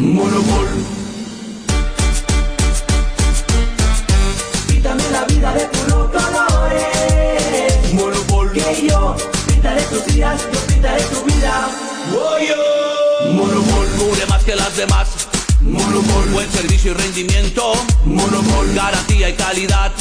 Monopol. Píntame la vida de puros colores. Monopol. Que yo pintaré tus días, yo pintaré tu vida. Monopol. Cubre más que las demás. Monopol. Buen servicio y rendimiento. Monopol. Garantía y calidad.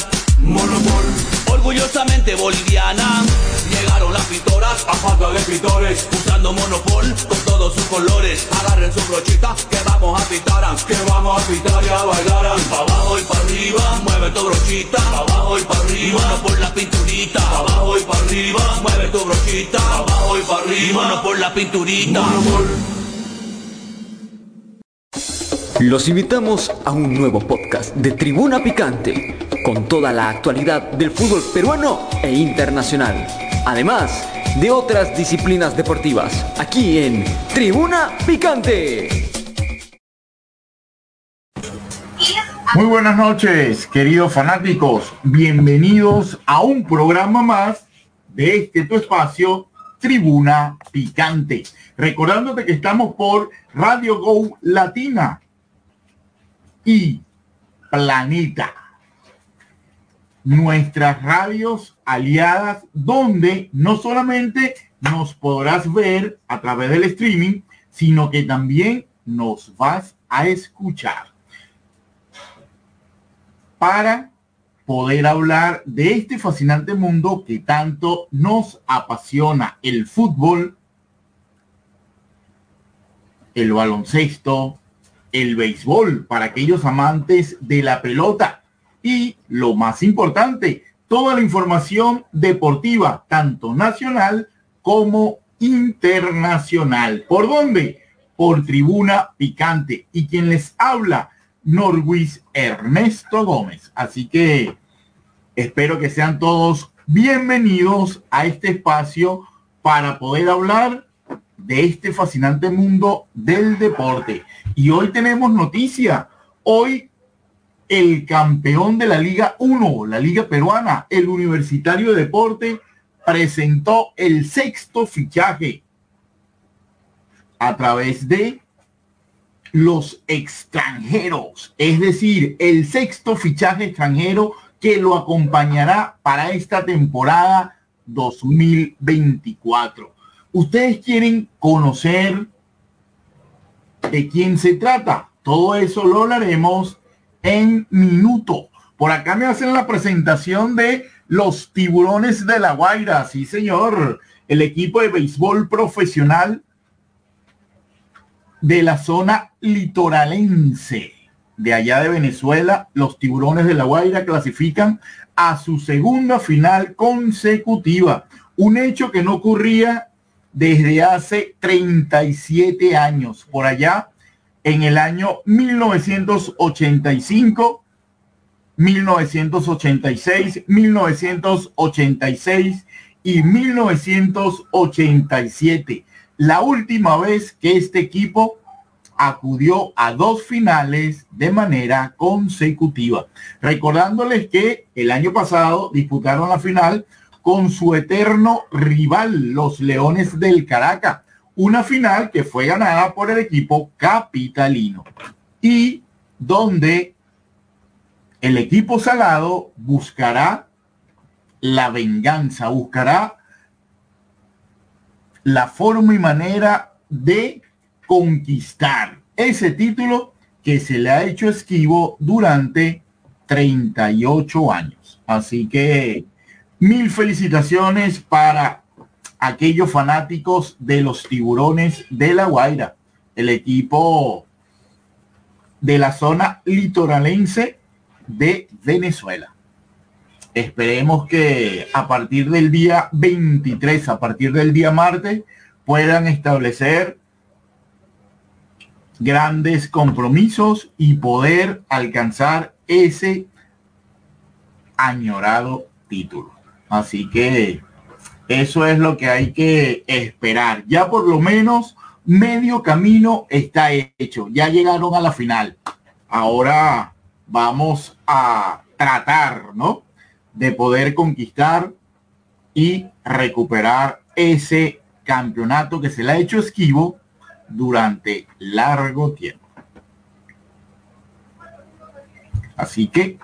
Monopol. Orgullosamente boliviana. Llegaron las pintoras a falta de pintores. Usando Monopol con todos sus colores. Agarren su brochita que vamos a pintar. Que vamos a pintar y a bailar. Pa' abajo y para arriba. Mueve tu brochita. Pa' abajo y para arriba. Monopol la pinturita. Pa' abajo y para arriba. Mueve tu brochita. Pa' abajo y para arriba. Monopol la pinturita. Monopol. Los invitamos a un nuevo podcast de Tribuna Picante, con toda la actualidad del fútbol peruano e internacional, además de otras disciplinas deportivas, aquí en Tribuna Picante. Muy buenas noches, queridos fanáticos. Bienvenidos a un programa más de este tu espacio, Tribuna Picante. Recordándote que estamos por Radio Go Latina y Planeta. Nuestras radios aliadas donde no solamente nos podrás ver a través del streaming, sino que también nos vas a escuchar para poder hablar de este fascinante mundo que tanto nos apasiona, el fútbol, el baloncesto, el béisbol, para aquellos amantes de la pelota y lo más importante, toda la información deportiva, tanto nacional como internacional. ¿Por dónde? Por Tribuna Picante. Y quien les habla, Norwis Ernesto Gómez. Así que espero que sean todos bienvenidos a este espacio para poder hablar de este fascinante mundo del deporte. Y hoy tenemos noticia. Hoy el campeón de la Liga 1, la Liga Peruana, el Universitario de Deporte, presentó el sexto fichaje a través de los extranjeros, es decir, el sexto fichaje extranjero que lo acompañará para esta temporada 2024. Ustedes quieren conocer de quién se trata. Todo eso lo hablaremos en minuto. Por acá me hacen la presentación de los tiburones de la Guaira. Sí, señor. El equipo de béisbol profesional de la zona litoralense de allá de Venezuela, los tiburones de la Guaira clasifican a su segunda final consecutiva. Un hecho que no ocurría desde hace 37 años, por allá en el año 1985, 1986, 1986 y 1987. La última vez que este equipo acudió a dos finales de manera consecutiva. Recordándoles que el año pasado disputaron la final con su eterno rival, los Leones del Caracas. Una final que fue ganada por el equipo capitalino y donde el equipo salado buscará la venganza, buscará la forma y manera de conquistar ese título que se le ha hecho esquivo durante 38 años. Así que mil felicitaciones para aquellos fanáticos de los tiburones de La Guaira, el equipo de la zona litoralense de Venezuela. Esperemos que a partir del día 23, a partir del día martes, puedan establecer grandes compromisos y poder alcanzar ese añorado título. Así que eso es lo que hay que esperar. Ya por lo menos medio camino está hecho. Ya llegaron a la final. Ahora vamos a tratar, ¿no? De poder conquistar y recuperar ese campeonato que se le ha hecho esquivo durante largo tiempo. Así que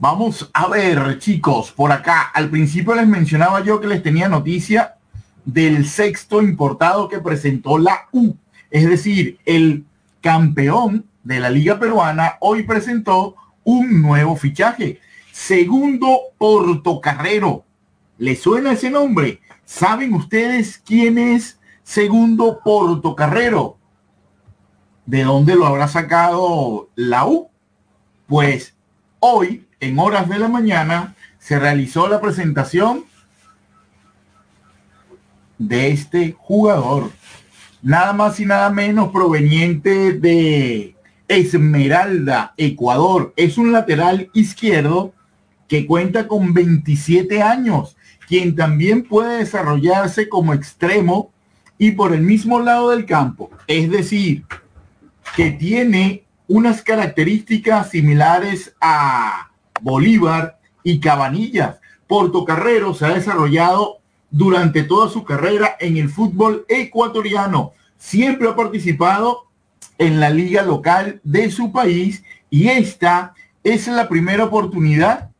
vamos a ver, chicos, por acá. Al principio les mencionaba yo que les tenía noticia del sexto importado que presentó la U. Es decir, el campeón de la Liga Peruana hoy presentó un nuevo fichaje. Segundo Portocarrero. ¿Le suena ese nombre? ¿Saben ustedes quién es Segundo Portocarrero? ¿De dónde lo habrá sacado la U? Pues hoy, en horas de la mañana, se realizó la presentación de este jugador. Nada más y nada menos proveniente de Esmeralda, Ecuador. Es un lateral izquierdo que cuenta con 27 años, quien también puede desarrollarse como extremo y por el mismo lado del campo. Es decir, que tiene unas características similares a Bolívar y Cabanillas. Portocarrero se ha desarrollado durante toda su carrera en el fútbol ecuatoriano. Siempre ha participado en la liga local de su país y esta es la primera oportunidad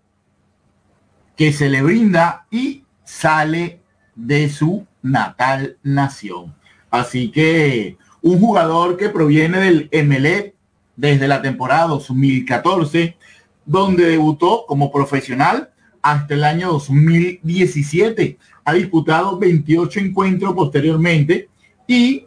que se le brinda y sale de su natal nación. Así que un jugador que proviene del MLE desde la temporada 2014, donde debutó como profesional hasta el año 2017. Ha disputado 28 encuentros posteriormente y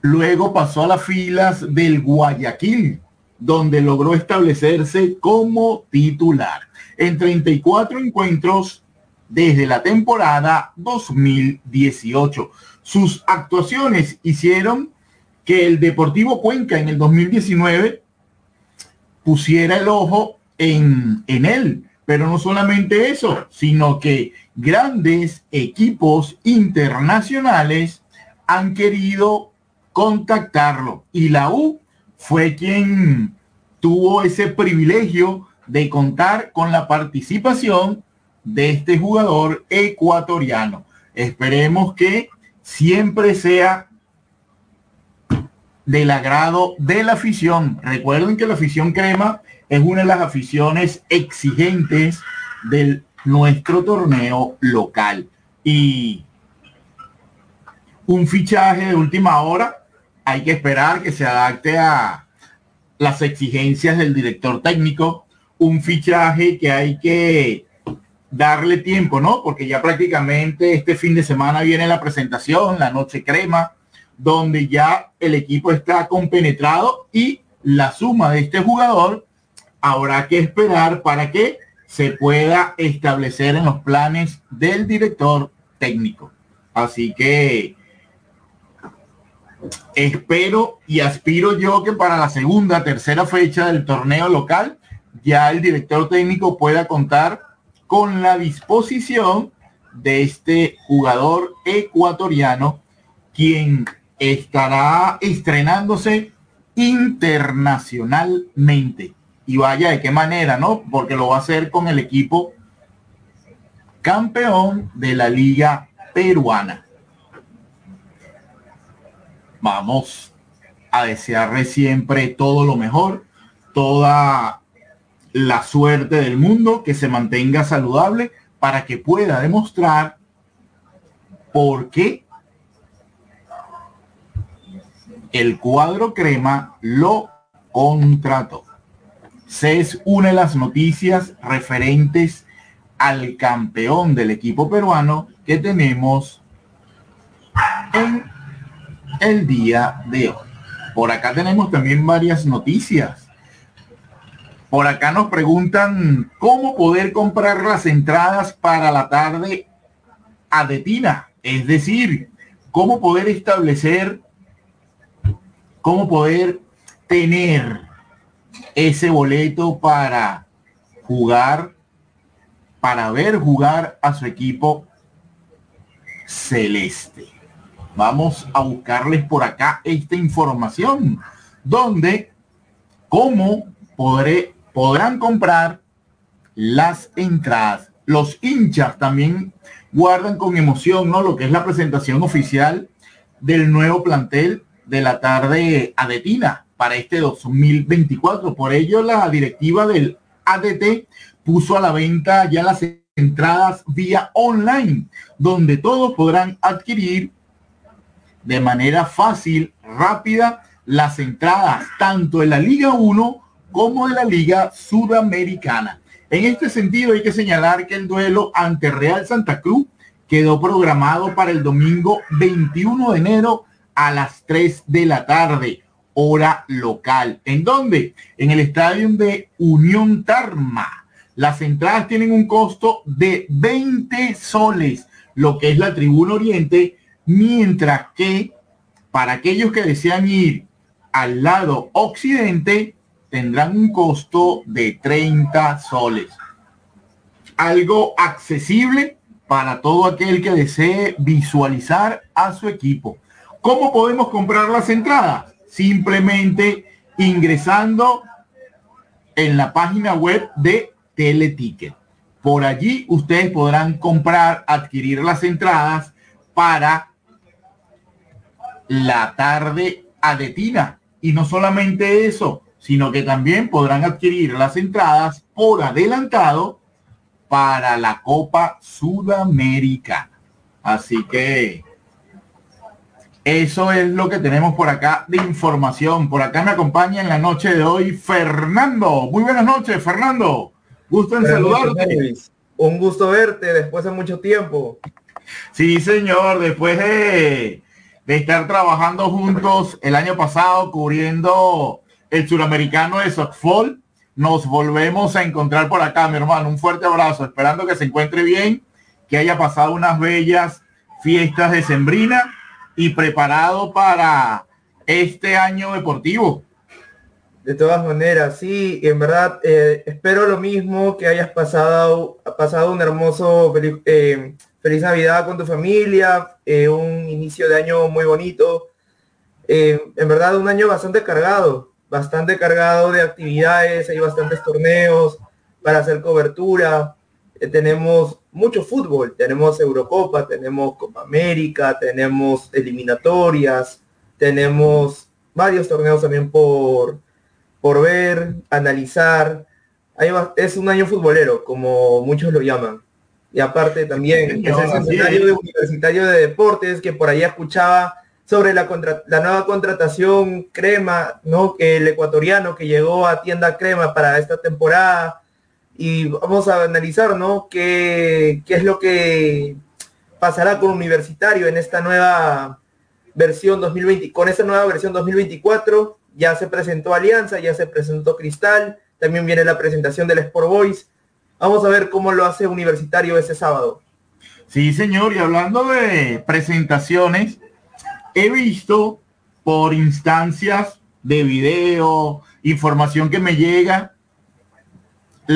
luego pasó a las filas del Guayaquil, donde logró establecerse como titular en 34 encuentros desde la temporada 2018. Sus actuaciones hicieron que el Deportivo Cuenca en el 2019 pusiera el ojo en, en él. Pero no solamente eso, sino que grandes equipos internacionales han querido contactarlo. Y la U fue quien tuvo ese privilegio de contar con la participación de este jugador ecuatoriano. Esperemos que siempre sea del agrado de la afición. Recuerden que la afición crema es una de las aficiones exigentes de nuestro torneo local. Y un fichaje de última hora, hay que esperar que se adapte a las exigencias del director técnico. Un fichaje que hay que darle tiempo, ¿no? Porque ya prácticamente este fin de semana viene la presentación, la noche crema donde ya el equipo está compenetrado y la suma de este jugador habrá que esperar para que se pueda establecer en los planes del director técnico. Así que espero y aspiro yo que para la segunda, tercera fecha del torneo local, ya el director técnico pueda contar con la disposición de este jugador ecuatoriano, quien estará estrenándose internacionalmente. Y vaya de qué manera, ¿no? Porque lo va a hacer con el equipo campeón de la liga peruana. Vamos a desearle siempre todo lo mejor, toda la suerte del mundo, que se mantenga saludable para que pueda demostrar por qué el cuadro crema lo contrató. Se es una de las noticias referentes al campeón del equipo peruano que tenemos en el día de hoy. Por acá tenemos también varias noticias. Por acá nos preguntan cómo poder comprar las entradas para la tarde a Detina. Es decir, cómo poder establecer cómo poder tener ese boleto para jugar, para ver jugar a su equipo celeste. Vamos a buscarles por acá esta información, donde cómo podré, podrán comprar las entradas. Los hinchas también guardan con emoción, ¿no? Lo que es la presentación oficial del nuevo plantel de la tarde a Detina para este 2024. Por ello, la directiva del ADT puso a la venta ya las entradas vía online, donde todos podrán adquirir de manera fácil, rápida, las entradas tanto de la Liga 1 como de la Liga Sudamericana. En este sentido hay que señalar que el duelo ante Real Santa Cruz quedó programado para el domingo 21 de enero a las 3 de la tarde, hora local. ¿En dónde? En el estadio de Unión Tarma. Las entradas tienen un costo de 20 soles, lo que es la tribuna oriente, mientras que para aquellos que desean ir al lado occidente, tendrán un costo de 30 soles. Algo accesible para todo aquel que desee visualizar a su equipo. ¿Cómo podemos comprar las entradas? Simplemente ingresando en la página web de Teleticket. Por allí ustedes podrán comprar, adquirir las entradas para la tarde adetina. Y no solamente eso, sino que también podrán adquirir las entradas por adelantado para la Copa Sudamericana. Así que eso es lo que tenemos por acá de información. Por acá me acompaña en la noche de hoy Fernando. Muy buenas noches, Fernando. Gusto en saludarte. Un gusto verte después de mucho tiempo. Sí, señor, después de de estar trabajando juntos el año pasado cubriendo el suramericano de softball. Nos volvemos a encontrar por acá, mi hermano. Un fuerte abrazo, esperando que se encuentre bien, que haya pasado unas bellas fiestas de Sembrina y preparado para este año deportivo. De todas maneras, sí, en verdad eh, espero lo mismo, que hayas pasado, pasado un hermoso eh, feliz Navidad con tu familia, eh, un inicio de año muy bonito. Eh, en verdad un año bastante cargado, bastante cargado de actividades, hay bastantes torneos para hacer cobertura. Eh, tenemos mucho fútbol, tenemos Eurocopa, tenemos Copa América, tenemos eliminatorias, tenemos varios torneos también por, por ver, analizar. es un año futbolero, como muchos lo llaman y aparte también es el de universitario de deportes que por ahí escuchaba sobre la, la nueva contratación Crema, ¿no? Que el ecuatoriano que llegó a tienda Crema para esta temporada y vamos a analizar, ¿no? ¿Qué, qué es lo que pasará con Universitario en esta nueva versión 2020, con esta nueva versión 2024? Ya se presentó Alianza, ya se presentó Cristal, también viene la presentación del Sport Boys Vamos a ver cómo lo hace Universitario ese sábado. Sí, señor, y hablando de presentaciones, he visto por instancias de video, información que me llega,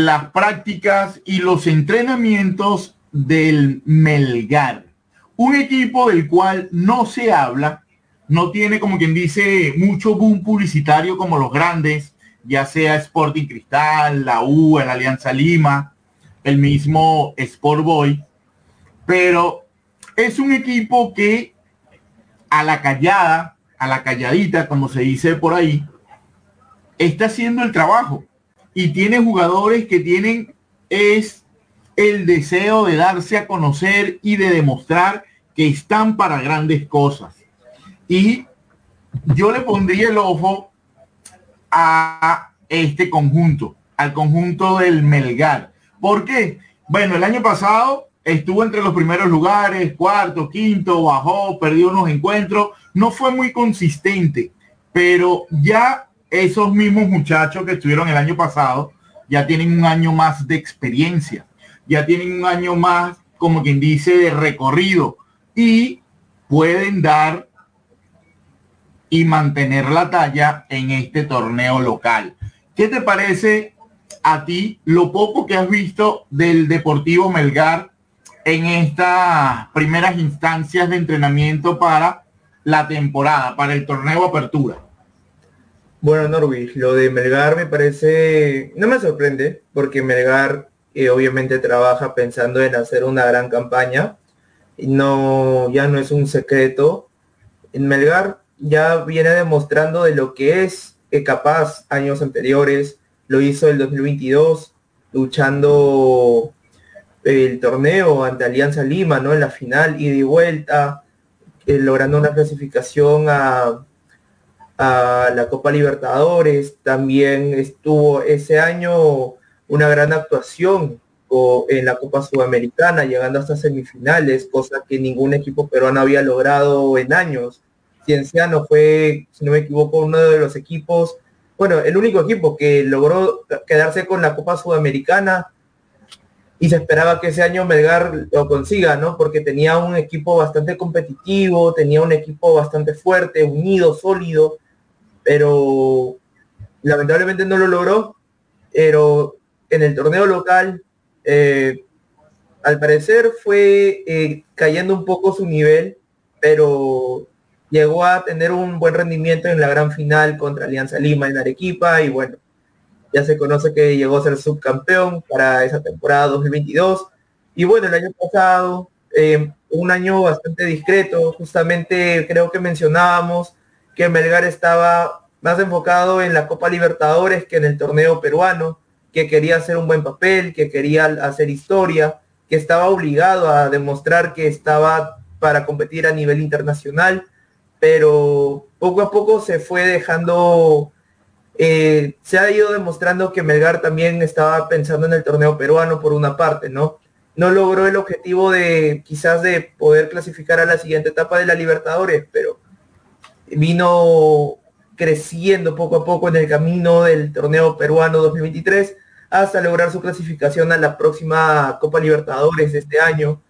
las prácticas y los entrenamientos del Melgar. Un equipo del cual no se habla, no tiene como quien dice mucho boom publicitario como los grandes, ya sea Sporting Cristal, la U, el Alianza Lima, el mismo Sport Boy, pero es un equipo que a la callada, a la calladita, como se dice por ahí, está haciendo el trabajo y tiene jugadores que tienen es el deseo de darse a conocer y de demostrar que están para grandes cosas. Y yo le pondría el ojo a este conjunto, al conjunto del Melgar. ¿Por qué? Bueno, el año pasado estuvo entre los primeros lugares, cuarto, quinto, bajó, perdió unos encuentros, no fue muy consistente, pero ya esos mismos muchachos que estuvieron el año pasado ya tienen un año más de experiencia, ya tienen un año más, como quien dice, de recorrido y pueden dar y mantener la talla en este torneo local. ¿Qué te parece a ti lo poco que has visto del Deportivo Melgar en estas primeras instancias de entrenamiento para la temporada, para el torneo Apertura. Bueno, Norwich, lo de Melgar me parece, no me sorprende, porque Melgar eh, obviamente trabaja pensando en hacer una gran campaña. No, ya no es un secreto. En Melgar ya viene demostrando de lo que es capaz años anteriores, lo hizo el 2022, luchando el torneo ante Alianza Lima, ¿no? En la final y de vuelta, eh, logrando una clasificación a, a la Copa Libertadores. También estuvo ese año una gran actuación en la Copa Sudamericana, llegando hasta semifinales, cosa que ningún equipo peruano había logrado en años. Cienciano fue, si no me equivoco, uno de los equipos, bueno, el único equipo que logró quedarse con la Copa Sudamericana y se esperaba que ese año Melgar lo consiga, ¿no? Porque tenía un equipo bastante competitivo, tenía un equipo bastante fuerte, unido, sólido, pero lamentablemente no lo logró. Pero en el torneo local, eh, al parecer fue eh, cayendo un poco su nivel, pero llegó a tener un buen rendimiento en la gran final contra Alianza Lima en Arequipa y bueno, ya se conoce que llegó a ser subcampeón para esa temporada 2022. Y bueno, el año pasado, eh, un año bastante discreto, justamente creo que mencionábamos que Melgar estaba más enfocado en la Copa Libertadores que en el torneo peruano, que quería hacer un buen papel, que quería hacer historia, que estaba obligado a demostrar que estaba para competir a nivel internacional, pero poco a poco se fue dejando eh, se ha ido demostrando que Melgar también estaba pensando en el torneo peruano por una parte, ¿no? No logró el objetivo de quizás de poder clasificar a la siguiente etapa de la Libertadores, pero vino creciendo poco a poco en el camino del torneo peruano 2023 hasta lograr su clasificación a la próxima Copa Libertadores de este año,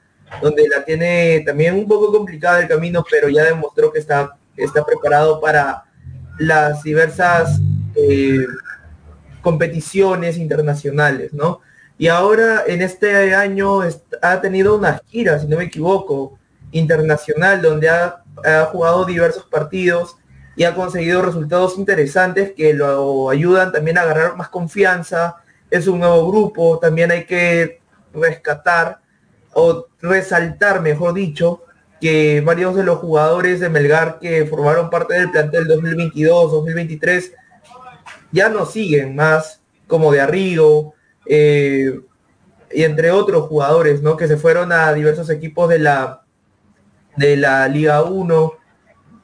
donde la tiene también un poco complicada el camino, pero ya demostró que está, está preparado para las diversas eh, competiciones internacionales, ¿no? Y ahora en este año ha tenido una gira, si no me equivoco, internacional, donde ha, jugado diversos partidos y ha conseguido resultados interesantes que lo ayudan también a agarrar más confianza. Es un nuevo grupo, también hay que rescatar o resaltar, mejor dicho, que varios de los jugadores de Melgar que formaron parte del plantel 2022-2023 ya no siguen más como de Arrigo eh, y entre otros jugadores, ¿no? Que se fueron a diversos equipos de la de la Liga 1.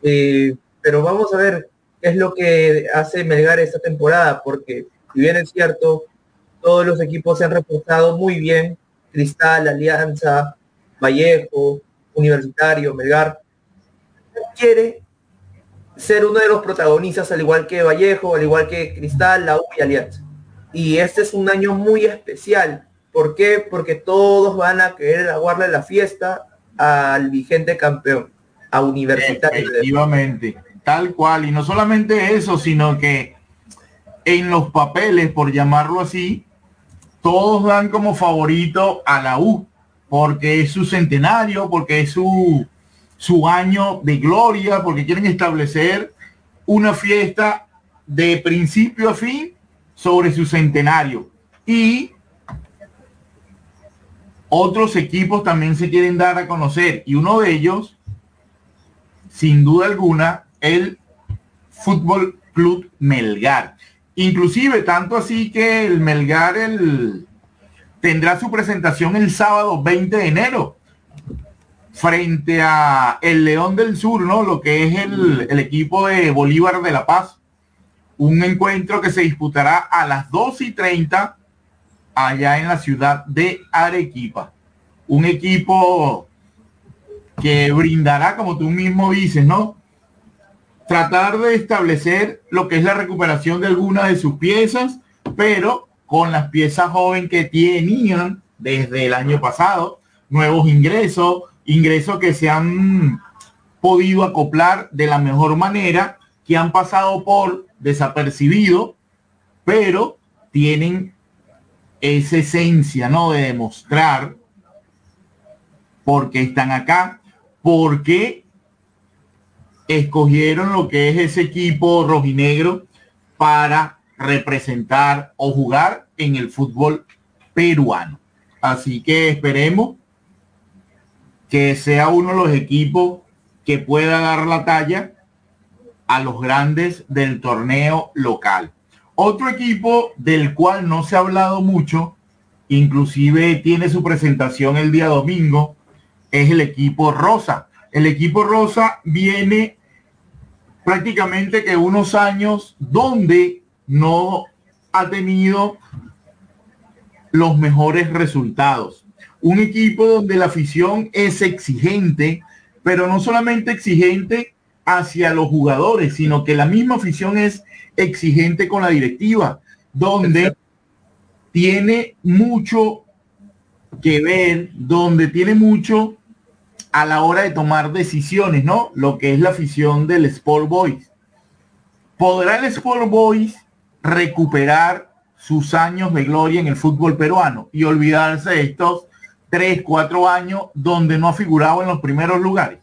Eh, pero vamos a ver qué es lo que hace Melgar esta temporada, porque si bien es cierto, todos los equipos se han reforzado muy bien, Cristal, Alianza, Vallejo, Universitario, Melgar, quiere ser uno de los protagonistas, al igual que Vallejo, al igual que Cristal, la U y Alianza. Y este es un año muy especial. ¿Por qué? Porque todos van a querer aguarle la fiesta al vigente campeón, a Universitario. Efectivamente, tal cual. Y no solamente eso, sino que en los papeles, por llamarlo así, todos dan como favorito a la U, porque es su centenario, porque es su su año de gloria, porque quieren establecer una fiesta de principio a fin sobre su centenario. Y otros equipos también se quieren dar a conocer. Y uno de ellos, sin duda alguna, el Fútbol Club Melgar. Inclusive, tanto así que el Melgar el, tendrá su presentación el sábado 20 de enero frente a el León del Sur, ¿no? Lo que es el, equipo de Bolívar de La Paz. Un encuentro que se disputará a las 2 y 30 allá en la ciudad de Arequipa. Un equipo que brindará, como tú mismo dices, ¿no? Tratar de establecer lo que es la recuperación de algunas de sus piezas, pero con las piezas jóvenes que tenían desde el año pasado, nuevos ingresos, ingresos que se han podido acoplar de la mejor manera, que han pasado por desapercibido, pero tienen esa esencia, ¿no? De demostrar por qué están acá, por qué escogieron lo que es ese equipo rojinegro para representar o jugar en el fútbol peruano. Así que esperemos que sea uno de los equipos que pueda dar la talla a los grandes del torneo local. Otro equipo del cual no se ha hablado mucho, inclusive tiene su presentación el día domingo, es el equipo Rosa. El equipo Rosa viene prácticamente que unos años donde no ha tenido los mejores resultados. Un equipo donde la afición es exigente, pero no solamente exigente hacia los jugadores, sino que la misma afición es exigente con la directiva, donde tiene mucho que ver, donde tiene mucho a la hora de tomar decisiones, ¿no? Lo que es la afición del Sport Boys. ¿Podrá el Sport Boys recuperar sus años de gloria en el fútbol peruano y olvidarse de estos tres, cuatro años donde no ha figurado en los primeros lugares?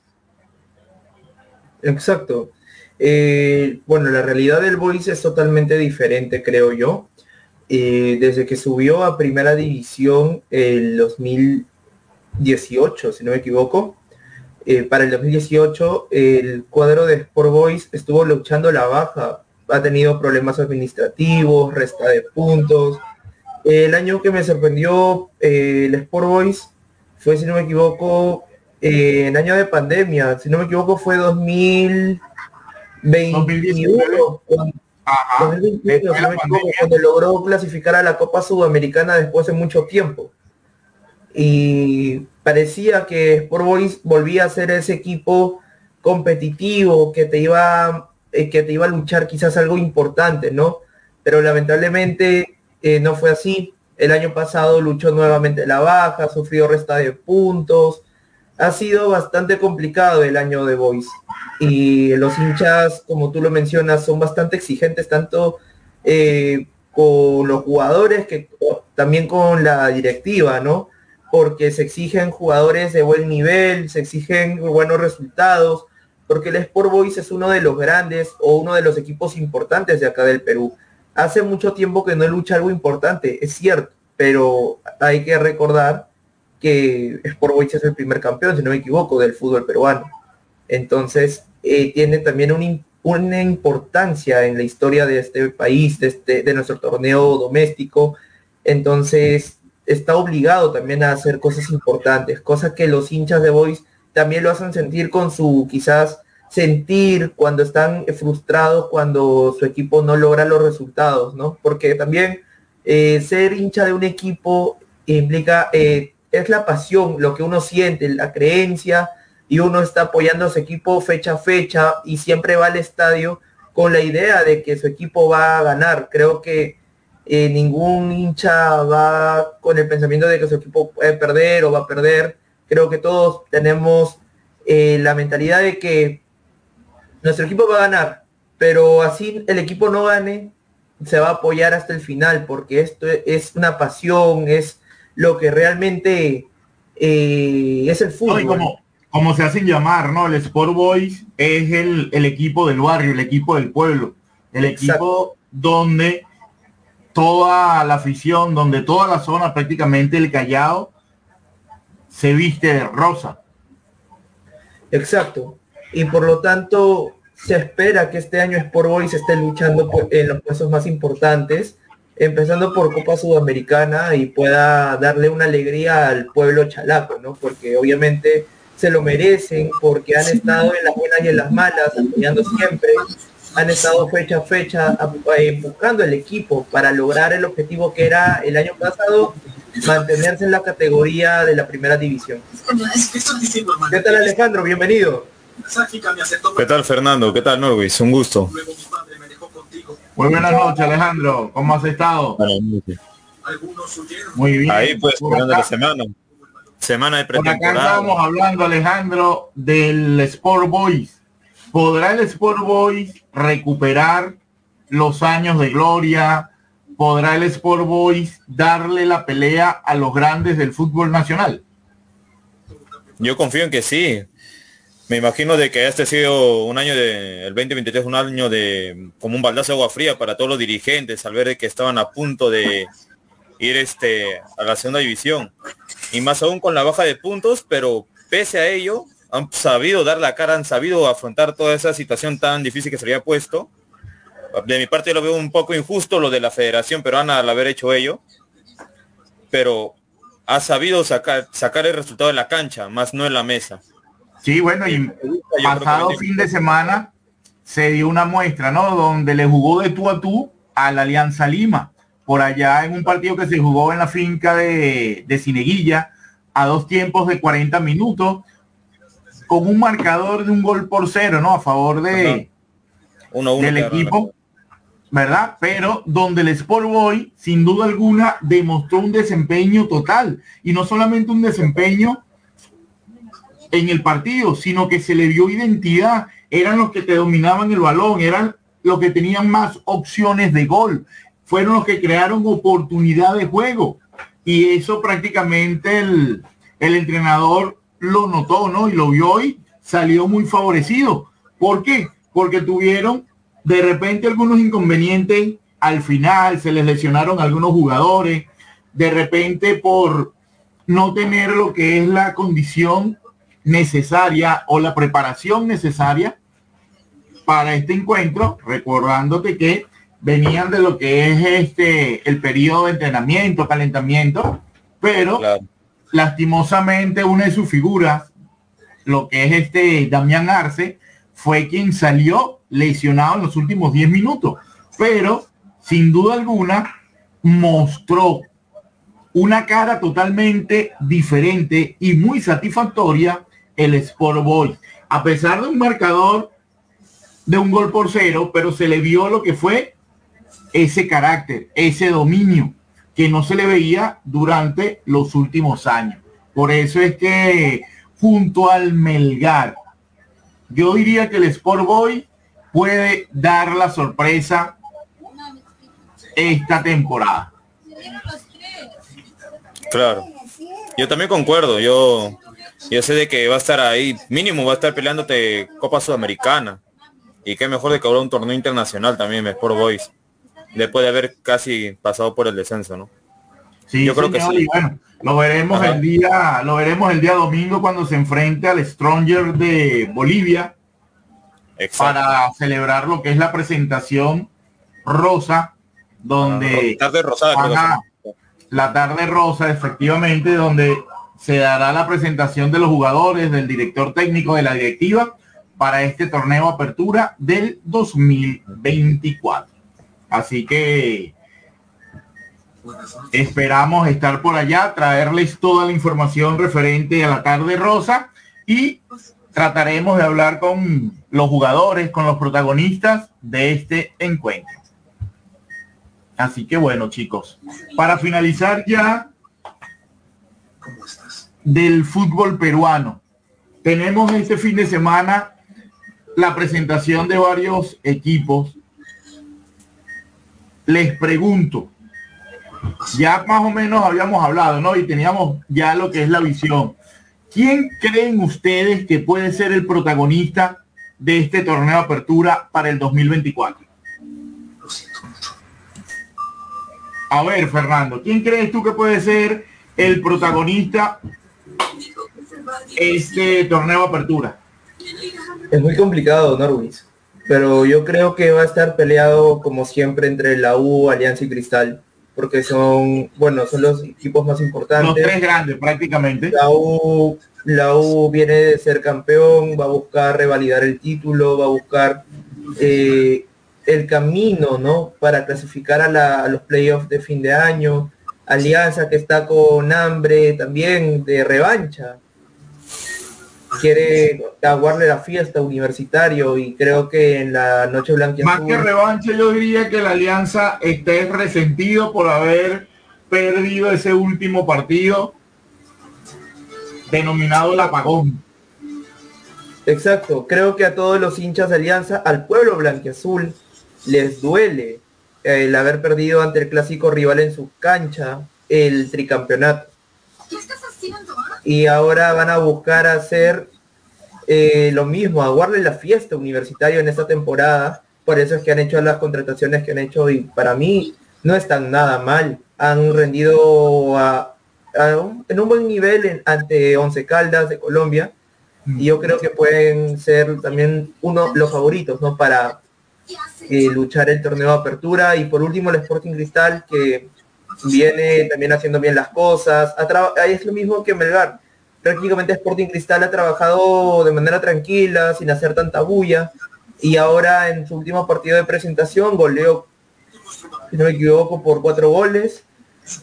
Exacto. Eh, bueno, la realidad del Boys es totalmente diferente, creo yo. Eh, desde que subió a primera división el 2018, si no me equivoco, eh, para el 2018 el cuadro de Sport Boys estuvo luchando la baja. Ha tenido problemas administrativos, resta de puntos. El año que me sorprendió el Sport Boys fue, si no me equivoco, en año de pandemia. Si no me equivoco, fue 2000 2021, cuando, logró clasificar a la Copa Sudamericana después de mucho tiempo. Y parecía que Sport Boys volvía a ser ese equipo competitivo que te iba eh, que te iba a luchar quizás algo importante, ¿no? Pero lamentablemente eh, no fue así. El año pasado luchó nuevamente la baja, sufrió resta de puntos. Ha sido bastante complicado el año de Boys y los hinchas, como tú lo mencionas, son bastante exigentes tanto eh, con los jugadores que también con la directiva, ¿no? Porque se exigen jugadores de buen nivel, se exigen buenos resultados, porque el Sport Boys es uno de los grandes o uno de los equipos importantes de acá del Perú. Hace mucho tiempo que no lucha algo importante, es cierto, pero hay que recordar que Sport Boys es el primer campeón, si no me equivoco, del fútbol peruano. Entonces, eh, tiene también una importancia en la historia de este país, de, este, de nuestro torneo doméstico. Entonces, está obligado también a hacer cosas importantes, cosas que los hinchas de Boys también lo hacen sentir con su quizás sentir cuando están frustrados cuando su equipo no logra los resultados, ¿no? Porque también eh, ser hincha de un equipo implica, eh, es la pasión, lo que uno siente, la creencia, y uno está apoyando a su equipo fecha a fecha y siempre va al estadio con la idea de que su equipo va a ganar. Creo que eh, ningún hincha va con el pensamiento de que su equipo puede perder o va a perder. Creo que todos tenemos eh, la mentalidad de que nuestro equipo va a ganar, pero así el equipo no gane, se va a apoyar hasta el final, porque esto es una pasión, es lo que realmente eh, es el fútbol como se hacen llamar, ¿no? El Sport Boys es el, equipo del barrio, el equipo del pueblo, el equipo donde toda la afición, donde toda la zona, prácticamente el Callao, se viste de rosa. Exacto. Y por lo tanto, se espera que este año Sport Boys esté luchando en los puestos más importantes, empezando por Copa Sudamericana y pueda darle una alegría al pueblo chalaco, ¿no? Porque obviamente se lo merecen porque han estado en las buenas y en las malas, apoyando siempre, han estado fecha a fecha eh, buscando el equipo para lograr el objetivo que era el año pasado, mantenerse en la categoría de la primera división. ¿Qué tal Alejandro? Bienvenido. ¿Qué tal Fernando? ¿Qué tal Norwis? Un gusto. Muy buenas noches Alejandro, ¿cómo has estado? Muy bien. Ahí pues, esperando la semana. Semana de pretemporada. acá estamos hablando, Alejandro, del Sport Boys. ¿Podrá el Sport Boys recuperar los años de gloria? ¿Podrá el Sport Boys darle la pelea a los grandes del fútbol nacional? Yo confío en que sí. Me imagino de que este ha sido un año de, el 2023, un año de como un baldazo de agua fría para todos los dirigentes al ver que estaban a punto de ir este, a la segunda división y más aún con la baja de puntos, pero pese a ello, han sabido dar la cara, han sabido afrontar toda esa situación tan difícil que se había puesto. De mi parte lo veo un poco injusto lo de la Federación Peruana al haber hecho ello, pero ha sabido sacar, sacar el resultado de la cancha, más no en la mesa. Sí, bueno, y pasado fin de semana se dio una muestra, ¿no? Donde le jugó de tú a tú a la Alianza Lima, por allá en un partido que se jugó en la finca de, de Cineguilla, a dos tiempos de 40 minutos, con un marcador de un gol por cero, ¿no? A favor de uno, del equipo, ¿verdad? Pero donde el Sport Boy, sin duda alguna, demostró un desempeño total. Y no solamente un desempeño en el partido, sino que se le dio identidad. Eran los que te dominaban el balón, eran los que tenían más opciones de gol. Fueron los que crearon oportunidad de juego. Y eso prácticamente el, el entrenador lo notó, ¿no? Y lo vio y salió muy favorecido. ¿Por qué? Porque tuvieron de repente algunos inconvenientes al final, se les lesionaron algunos jugadores, de repente por no tener lo que es la condición necesaria o la preparación necesaria para este encuentro, recordándote que venían de lo que es este el periodo de entrenamiento, calentamiento, pero lastimosamente una de sus figuras, lo que es este Damián Arce, fue quien salió lesionado en los últimos 10 minutos, pero sin duda alguna mostró una cara totalmente diferente y muy satisfactoria el Sport Boy. A pesar de un marcador de un gol por cero, pero se le vio lo que fue ese carácter, ese dominio, que no se le veía durante los últimos años. Por eso es que junto al Melgar, yo diría que el Sport Boy puede dar la sorpresa esta temporada. Claro. Yo también concuerdo. Yo, yo sé de que va a estar ahí, mínimo va a estar peleándote Copa Sudamericana. Y qué mejor de que un torneo internacional también, Sport Boys después de haber casi pasado por el descenso, ¿no? Sí, yo creo que sí. bueno, lo veremos el día, lo veremos el día domingo cuando se enfrente al Stronger de Bolivia para celebrar lo que es la presentación rosa, donde la tarde rosada, la tarde rosa, efectivamente, donde se dará la presentación de los jugadores, del director técnico de la directiva para este torneo apertura del 2024. Así que esperamos estar por allá, traerles toda la información referente a la tarde rosa y trataremos de hablar con los jugadores, con los protagonistas de este encuentro. Así que bueno, chicos, para finalizar ya del fútbol peruano, tenemos este fin de semana la presentación de varios equipos les pregunto, ya más o menos habíamos hablado, ¿no? Y teníamos ya lo que es la visión. ¿Quién creen ustedes que puede ser el protagonista de este torneo de apertura para el 2024? A ver, Fernando, ¿quién crees tú que puede ser el protagonista este torneo apertura? Es muy complicado, Norwis pero yo creo que va a estar peleado como siempre entre la U, Alianza y Cristal, porque son, bueno, son los equipos más importantes. Los tres grandes prácticamente. La U, la U viene de ser campeón, va a buscar revalidar el título, va a buscar eh, el camino, ¿no? Para clasificar a, a los playoffs de fin de año. Alianza que está con hambre también de revancha. Quiere aguarle la fiesta universitario y creo que en la noche blanca más que revancha yo diría que la alianza esté resentido por haber perdido ese último partido denominado el apagón. Exacto creo que a todos los hinchas de alianza al pueblo blanquiazul les duele el haber perdido ante el clásico rival en su cancha el tricampeonato y ahora van a buscar hacer eh, lo mismo, aguarle la fiesta universitaria en esta temporada. Por eso es que han hecho las contrataciones que han hecho y para mí no están nada mal. Han rendido en un buen nivel ante Once Caldas de Colombia y yo creo que pueden ser también uno los favoritos, ¿no? Para eh, luchar el torneo de apertura. Y por último el Sporting Cristal que viene también haciendo bien las cosas, es lo mismo que Melgar, prácticamente Sporting Cristal ha trabajado de manera tranquila, sin hacer tanta bulla, y ahora en su último partido de presentación goleó, si no me equivoco, por cuatro goles,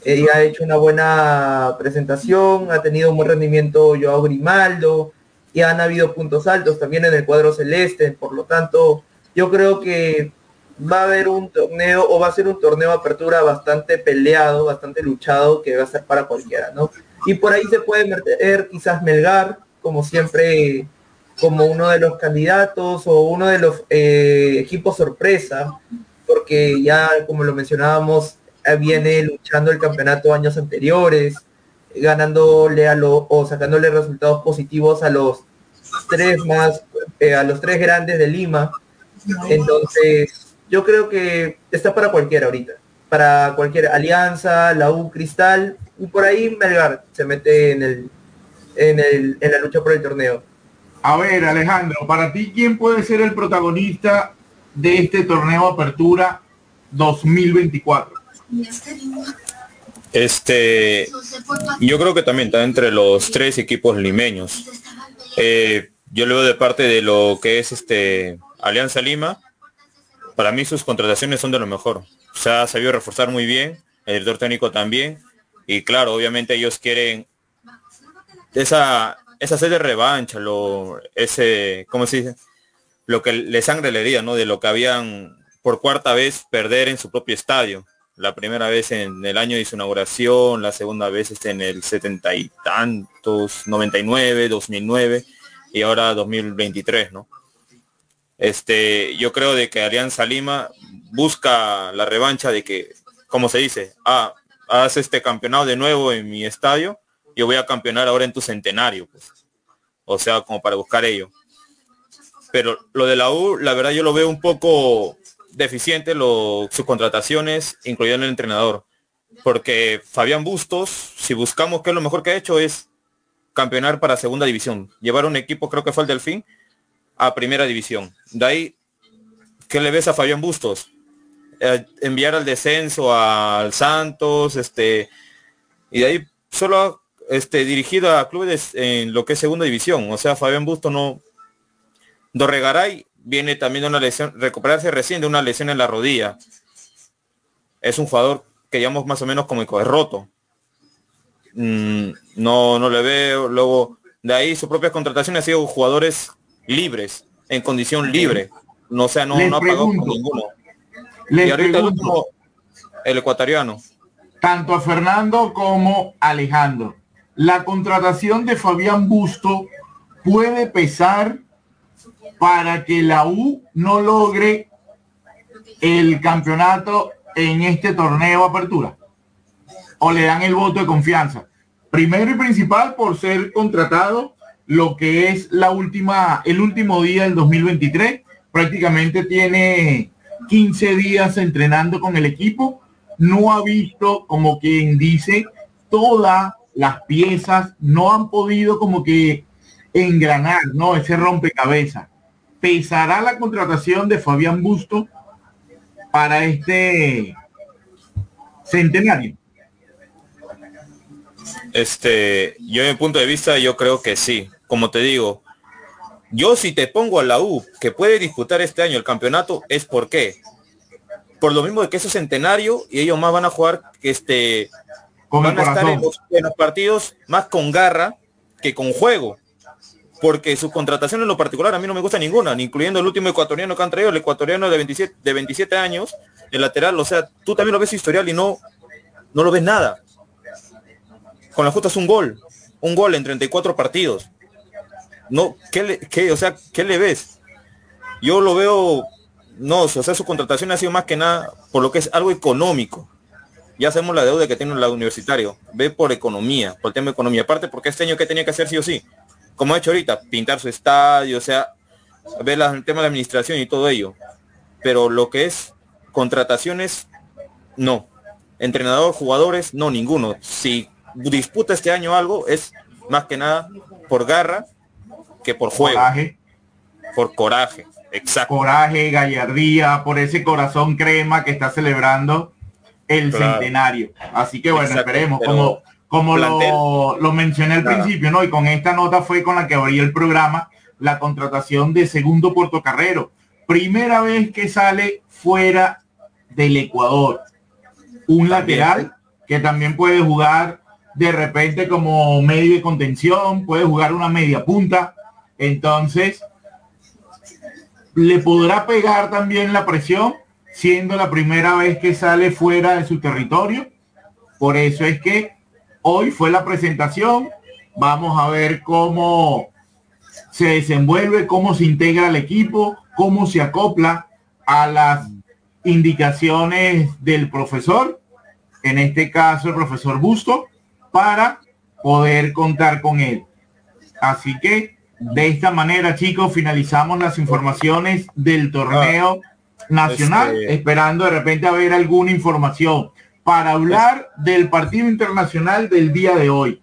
eh, y ha hecho una buena presentación, ha tenido un buen rendimiento Joao Grimaldo, y han habido puntos altos también en el cuadro celeste, por lo tanto, yo creo que va a haber un torneo o va a ser un torneo de apertura bastante peleado, bastante luchado, que va a ser para cualquiera, ¿no? Y por ahí se puede meter quizás Melgar, como siempre, como uno de los candidatos o uno de los eh, equipos sorpresa, porque ya, como lo mencionábamos, eh, viene luchando el campeonato años anteriores, ganándole a lo, o sacándole resultados positivos a los tres más, eh, a los tres grandes de Lima. Entonces, yo creo que está para cualquiera ahorita. Para cualquier alianza, la U Cristal, y por ahí Melgar se mete en el, en el en la lucha por el torneo. A ver, Alejandro, para ti, ¿quién puede ser el protagonista de este torneo Apertura 2024? Este, yo creo que también está entre los tres equipos limeños. Eh, yo lo veo de parte de lo que es este Alianza Lima. Para mí sus contrataciones son de lo mejor. Se ha sabido reforzar muy bien, el director técnico también. Y claro, obviamente ellos quieren esa, esa sed de revancha, lo, ese, ¿cómo se dice? Lo que le sangre le herida, ¿no? De lo que habían por cuarta vez perder en su propio estadio. La primera vez en el año de su inauguración, la segunda vez este en el setenta y tantos, 99, 2009 y ahora 2023, ¿no? Este, yo creo de que Alianza Lima busca la revancha de que, como se dice, ah, haz este campeonato de nuevo en mi estadio, yo voy a campeonar ahora en tu centenario, pues. O sea, como para buscar ello. Pero lo de la U, la verdad yo lo veo un poco deficiente, lo, sus contrataciones, incluyendo el entrenador. Porque Fabián Bustos, si buscamos qué es lo mejor que ha hecho, es campeonar para segunda división. Llevar un equipo, creo que fue el Delfín, a primera división. De ahí, ¿qué le ves a Fabián Bustos? Eh, enviar al descenso al Santos, este, y de ahí solo este, dirigido a clubes en lo que es segunda división. O sea, Fabián Busto no. Dorregaray viene también de una lesión, recuperarse recién de una lesión en la rodilla. Es un jugador que llamamos más o menos como el roto. Mm, no, no le veo. Luego, de ahí su propia contratación ha sido jugadores libres, en condición libre. No, sea, no, no ha pagado ninguno y ahorita el último, el ecuatoriano. Tanto a Fernando como a Alejandro. La contratación de Fabián Busto puede pesar para que la U no logre el campeonato en este torneo apertura o le dan el voto de confianza primero y principal por ser contratado lo que es la última el último día del 2023 prácticamente tiene 15 días entrenando con el equipo, no ha visto como quien dice todas las piezas, no han podido como que engranar, ¿no? Ese rompecabezas. ¿Pesará la contratación de Fabián Busto para este centenario? Este, yo en mi punto de vista, yo creo que sí. Como te digo, yo si te pongo a la U que puede disputar este año el campeonato es por qué. Por lo mismo de que es centenario y ellos más van a jugar que este van a estar en los, partidos más con garra que con juego. Porque su contratación en lo particular a mí no me gusta ninguna, ni incluyendo el último ecuatoriano que han traído, el ecuatoriano de 27, de 27 años, el lateral, o sea, tú también lo ves historial y no, no lo ves nada. Con la justa es un gol, un gol en 34 partidos no, ¿qué le, o sea, ¿qué le ves? Yo lo veo, no, o sea, su contratación ha sido más que nada por lo que es algo económico. Ya hacemos la deuda que tiene el universitario. Ve por economía, por el tema de economía. Aparte, porque este año que tenía que hacer sí o sí. Como ha hecho ahorita, pintar su estadio, o sea, ver el tema de administración y todo ello. Pero lo que es contrataciones, no. Entrenador, jugadores, no, ninguno. Si disputa este año algo, es más que nada por garra que por juego. Coraje. Por coraje, exacto. Coraje, gallardía, por ese corazón crema que está celebrando el Claro. centenario. Así que bueno, Exacto, esperemos, como, como lo, lo mencioné al principio, ¿no? Y con esta nota fue con la que abrí el programa, la contratación de segundo portocarrero. Primera vez que sale fuera del Ecuador. Un También. lateral que también puede jugar de repente como medio de contención, puede jugar una media punta. Entonces, le podrá pegar también la presión, siendo la primera vez que sale fuera de su territorio. Por eso es que hoy fue la presentación. Vamos a ver cómo se desenvuelve, cómo se integra al equipo, cómo se acopla a las indicaciones del profesor, en este caso el profesor Busto, para poder contar con él. Así que de esta manera, chicos, finalizamos las informaciones del torneo nacional, este- esperando de repente haber alguna información para hablar del partido internacional del día de hoy.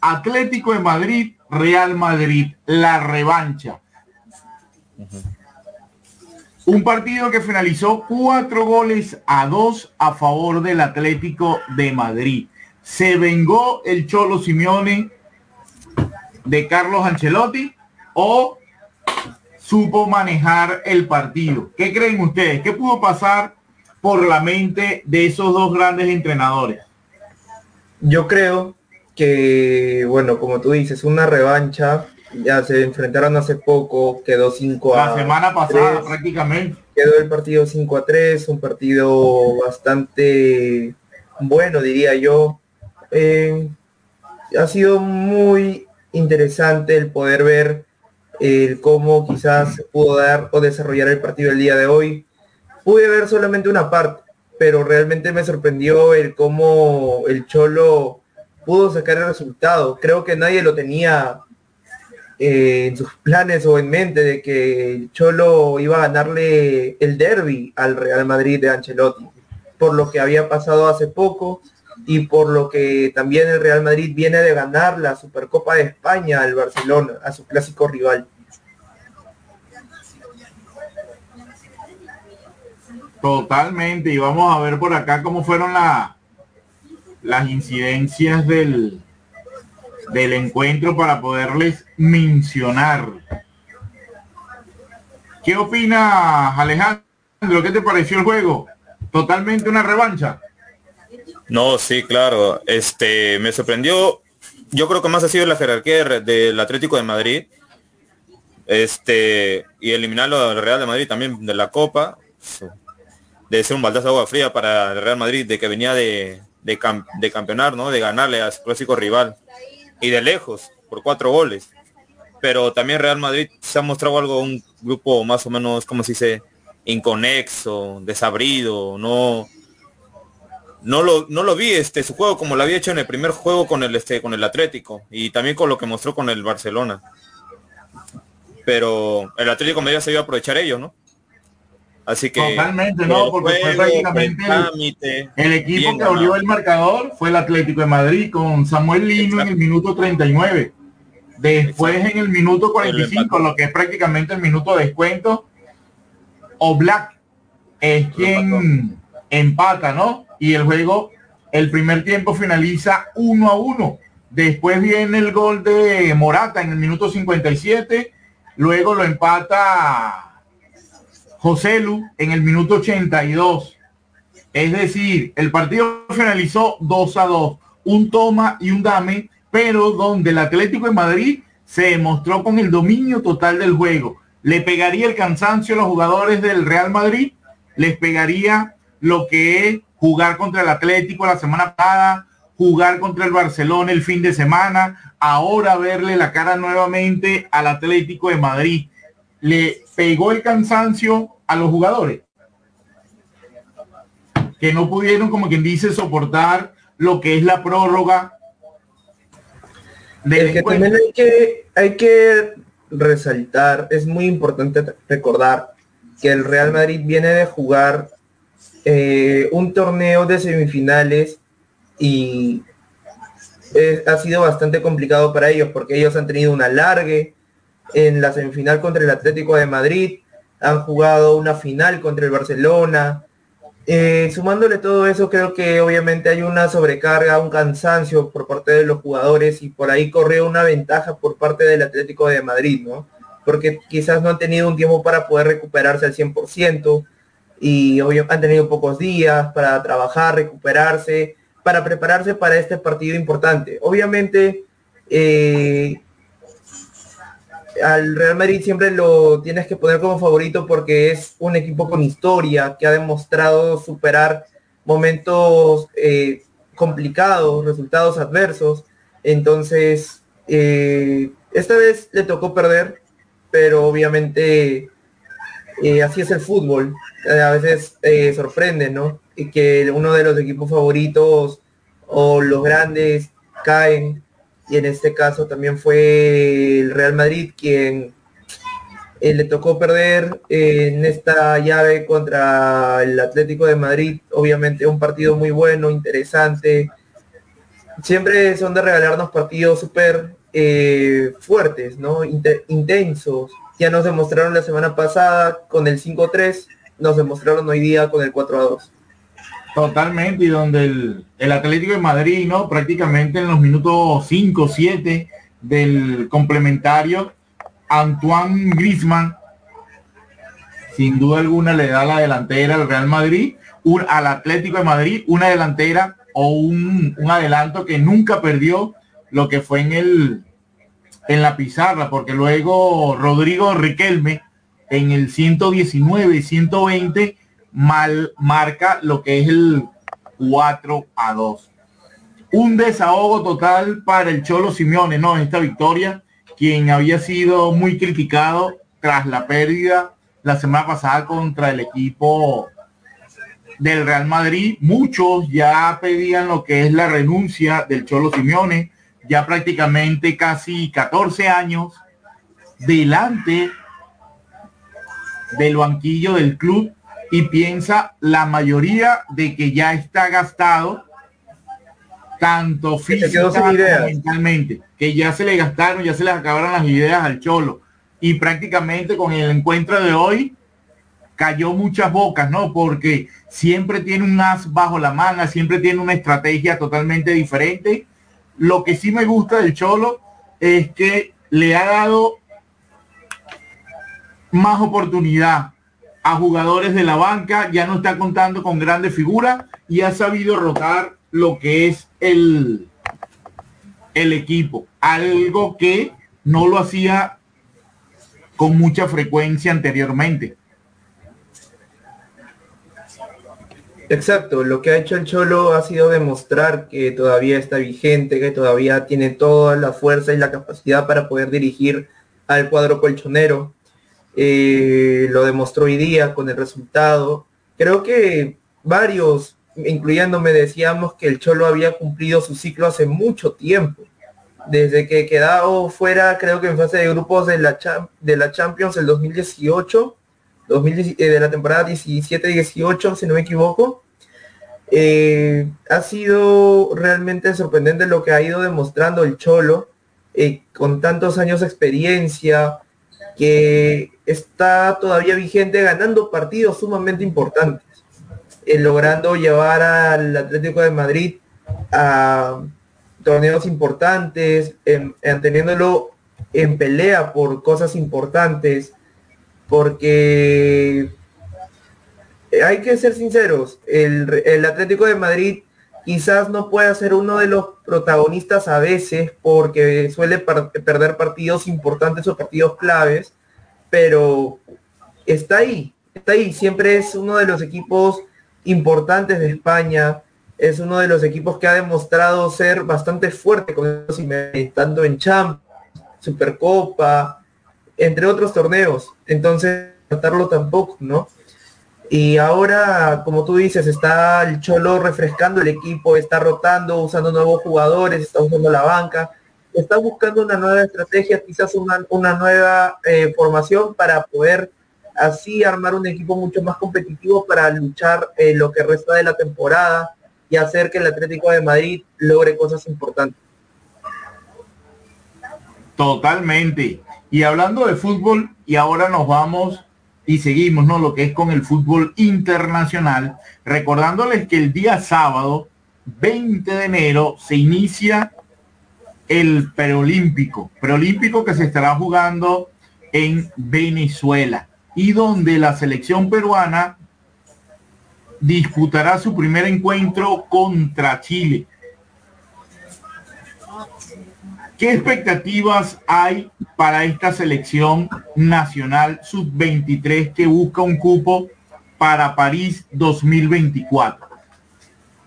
Atlético de Madrid, Real Madrid, la revancha. Un partido que finalizó cuatro goles a dos a favor del Atlético de Madrid. Se vengó el Cholo Simeone de Carlos Ancelotti o supo manejar el partido. ¿Qué creen ustedes? ¿Qué pudo pasar por la mente de esos dos grandes entrenadores? Yo creo que, bueno, como tú dices, una revancha. Ya se enfrentaron hace poco, quedó 5 a La semana pasada 3, prácticamente. quedó el partido 5 a 3, un partido bastante bueno, diría yo. Eh, ha sido muy interesante el poder ver el cómo quizás pudo dar o desarrollar el partido el día de hoy. Pude ver solamente una parte, pero realmente me sorprendió el cómo el Cholo pudo sacar el resultado. Creo que nadie lo tenía eh, en sus planes o en mente de que el Cholo iba a ganarle el derby al Real Madrid de Ancelotti, por lo que había pasado hace poco y por lo que también el Real Madrid viene de ganar la Supercopa de España al Barcelona, a su clásico rival. Totalmente. Y vamos a ver por acá cómo fueron la, las incidencias del, del encuentro para poderles mencionar. ¿Qué opinas, Alejandro? ¿Qué te pareció el juego? Totalmente una revancha. No, sí, claro. Este, me sorprendió. Yo creo que más ha sido la jerarquía de- del Atlético de Madrid. Este, y eliminarlo al Real de Madrid también de la Copa. De ser un baldazo de agua fría para el Real Madrid, de que venía de, de, de campeonar, ¿no? De ganarle a su clásico rival. Y de lejos, por cuatro goles. Pero también Real Madrid se ha mostrado algo, un grupo más o menos, como se dice, inconexo, desabrido, no, no lo, no lo vi este su juego como lo había hecho en el primer juego con el este con el Atlético y también con lo que mostró con el Barcelona. Pero el Atlético medio se iba a aprovechar ello, ¿no? Así que Totalmente, ¿no? el Porque fue prácticamente el el- trámite, El equipo que abrió el marcador fue el Atlético de Madrid con Samuel Lino en el minuto 39. Después Exacto. en el minuto El 45, empate. lo que es prácticamente el minuto de descuento, Oblak es quien empata, ¿no? Y el juego, el primer tiempo finaliza 1 a 1. Después viene el gol de Morata en el minuto 57. Luego lo empata José Lu en el minuto 82. Es decir, el partido finalizó 2 a 2, un toma y un dame, pero donde el Atlético de Madrid se demostró con el dominio total del juego. Le pegaría el cansancio a los jugadores del Real Madrid, les pegaría lo que es jugar contra el Atlético la semana pasada, jugar contra el Barcelona el fin de semana, ahora verle la cara nuevamente al Atlético de Madrid. Le pegó el cansancio a los jugadores que no pudieron, como quien dice, soportar lo que es la prórroga. del que también hay que, hay que resaltar, es muy importante recordar que el Real Madrid viene de jugar eh, un torneo de semifinales y ha sido bastante complicado para ellos porque ellos han tenido un alargue, en la semifinal contra el Atlético de Madrid, han jugado una final contra el Barcelona. Eh, sumándole todo eso, creo que obviamente hay una sobrecarga, un cansancio por parte de los jugadores y por ahí corrió una ventaja por parte del Atlético de Madrid, ¿no? Porque quizás no han tenido un tiempo para poder recuperarse al 100% y han tenido pocos días para trabajar, recuperarse, para prepararse para este partido importante. Obviamente, eh, al Real Madrid siempre lo tienes que poner como favorito porque es un equipo con historia que ha demostrado superar momentos eh, complicados, resultados adversos. Entonces, eh, esta vez le tocó perder, pero obviamente eh, así es el fútbol. a veces sorprende, ¿no? Y que uno de los equipos favoritos o los grandes caen y en este caso también fue el Real Madrid quien eh, le tocó perder eh, en esta llave contra el Atlético de Madrid, obviamente un partido muy bueno, interesante. Siempre son de regalarnos partidos súper eh, fuertes, ¿no? intensos. Ya nos demostraron la semana pasada con el 5-3, nos demostraron hoy día con el 4-2. Totalmente, y donde el, Atlético de Madrid, ¿no? Prácticamente en los minutos 5, 7 del complementario, Antoine Grisman, sin duda alguna le da la delantera al Real Madrid, al Atlético de Madrid, una delantera o un, un, adelanto que nunca perdió lo que fue en el en la pizarra, porque luego Rodrigo Riquelme en el 119 y 120 mal marca lo que es el 4 a 2. Un desahogo total para el Cholo Simeone, ¿no? Esta victoria, quien había sido muy criticado tras la pérdida la semana pasada contra el equipo del Real Madrid. Muchos ya pedían lo que es la renuncia del Cholo Simeone, ya prácticamente casi 14 años delante del banquillo del club y piensa la mayoría de que ya está gastado tanto física como mentalmente, que ya se le gastaron, ya se le acabaron las ideas al cholo y prácticamente con el encuentro de hoy cayó muchas bocas, ¿no? Porque siempre tiene un as bajo la manga, siempre tiene una estrategia totalmente diferente. Lo que sí me gusta del Cholo es que le ha dado más oportunidad a jugadores de la banca, ya no está contando con grandes figuras y ha sabido rotar lo que es el, el equipo, algo que no lo hacía con mucha frecuencia anteriormente. Exacto, lo que ha hecho el Cholo ha sido demostrar que todavía está vigente, que todavía tiene toda la fuerza y la capacidad para poder dirigir al cuadro colchonero. Eh, lo demostró hoy día con el resultado. Creo que varios, incluyéndome, decíamos que el Cholo había cumplido su ciclo hace mucho tiempo. Desde que quedado fuera, creo que en fase de grupos de la, de la Champions el 2018, eh, de la temporada 17-18, si no me equivoco. Eh, ha sido realmente sorprendente lo que ha ido demostrando el Cholo, con tantos años de experiencia, que está todavía vigente ganando partidos sumamente importantes, eh, logrando llevar al Atlético de Madrid a torneos importantes, en, teniéndolo en pelea por cosas importantes, porque hay que ser sinceros, el, el Atlético de Madrid quizás no pueda ser uno de los protagonistas a veces porque suele perder partidos importantes o partidos claves, pero está ahí, está ahí, siempre es uno de los equipos importantes de España, es uno de los equipos que ha demostrado ser bastante fuerte con tanto en Champions, Supercopa, entre otros torneos. Entonces, tratarlo tampoco, ¿no? Y ahora, como tú dices, está el Cholo refrescando el equipo, está rotando, usando nuevos jugadores, está usando la banca, está buscando una nueva estrategia, quizás una, una nueva eh, formación para poder así armar un equipo mucho más competitivo para luchar eh, lo que resta de la temporada y hacer que el Atlético de Madrid logre cosas importantes. Totalmente. Y hablando de fútbol, y ahora nos vamos y seguimos, ¿no? Lo que es con el fútbol internacional, recordándoles que el día sábado, 20 de enero, se inicia el preolímpico, preolímpico que se estará jugando en Venezuela y donde la selección peruana disputará su primer encuentro contra Chile. ¿Qué expectativas hay para esta selección nacional sub-23 que busca un cupo para París 2024?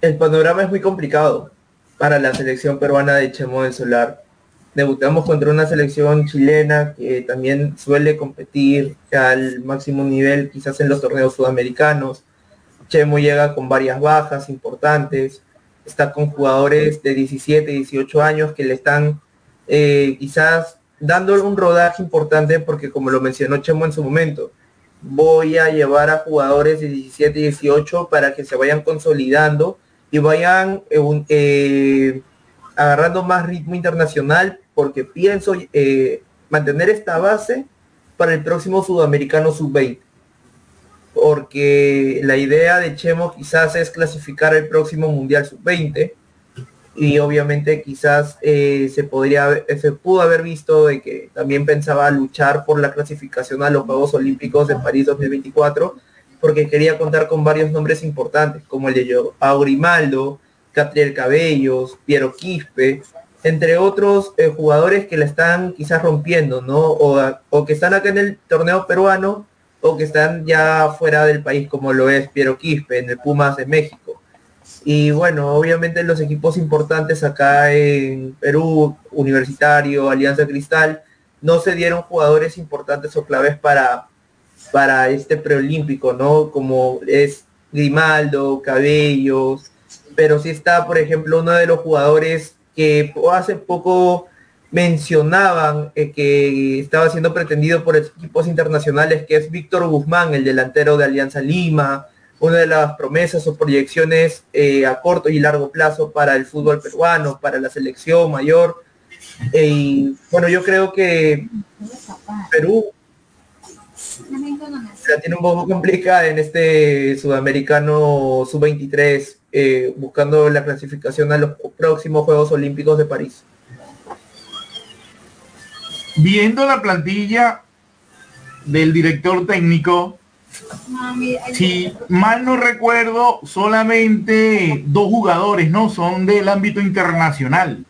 El panorama es muy complicado para la selección peruana de Chemo del Solar. Debutamos contra una selección chilena que también suele competir al máximo nivel, quizás en los torneos sudamericanos. Chemo llega con varias bajas importantes, está con jugadores de 17, 18 años que le están eh, quizás dándole un rodaje importante porque como lo mencionó Chemo en su momento, voy a llevar a jugadores de 17 y 18 para que se vayan consolidando y vayan eh, eh, agarrando más ritmo internacional porque pienso mantener esta base para el próximo sudamericano sub-20 porque la idea de Chemo quizás es clasificar el próximo mundial sub-20 y obviamente quizás eh, se podría se pudo haber visto de que también pensaba luchar por la clasificación a los Juegos Olímpicos de París 2024 porque quería contar con varios nombres importantes como el de Aurimaldo, Catriel Cabellos, Piero Quispe, entre otros eh, jugadores que la están quizás rompiendo, ¿no? O, o, que están acá en el torneo peruano o que están ya fuera del país como lo es Piero Quispe en el Pumas de México. Y bueno, obviamente los equipos importantes acá en Perú, Universitario, Alianza Cristal, no se dieron jugadores importantes o claves para, para este preolímpico, ¿no? Como es Grimaldo, Cabellos, pero sí está, por ejemplo, uno de los jugadores que hace poco mencionaban eh, que estaba siendo pretendido por equipos internacionales, que es Víctor Guzmán, el delantero de Alianza Lima, una de las promesas o proyecciones eh, a corto y largo plazo para el fútbol peruano, para la selección mayor. Eh, bueno, yo creo que Perú la tiene un poco complicada en este sudamericano sub-23, eh, buscando la clasificación a los próximos Juegos Olímpicos de París. Viendo la plantilla del director técnico, si mal no recuerdo, solamente dos jugadores, ¿no? Son del ámbito internacional.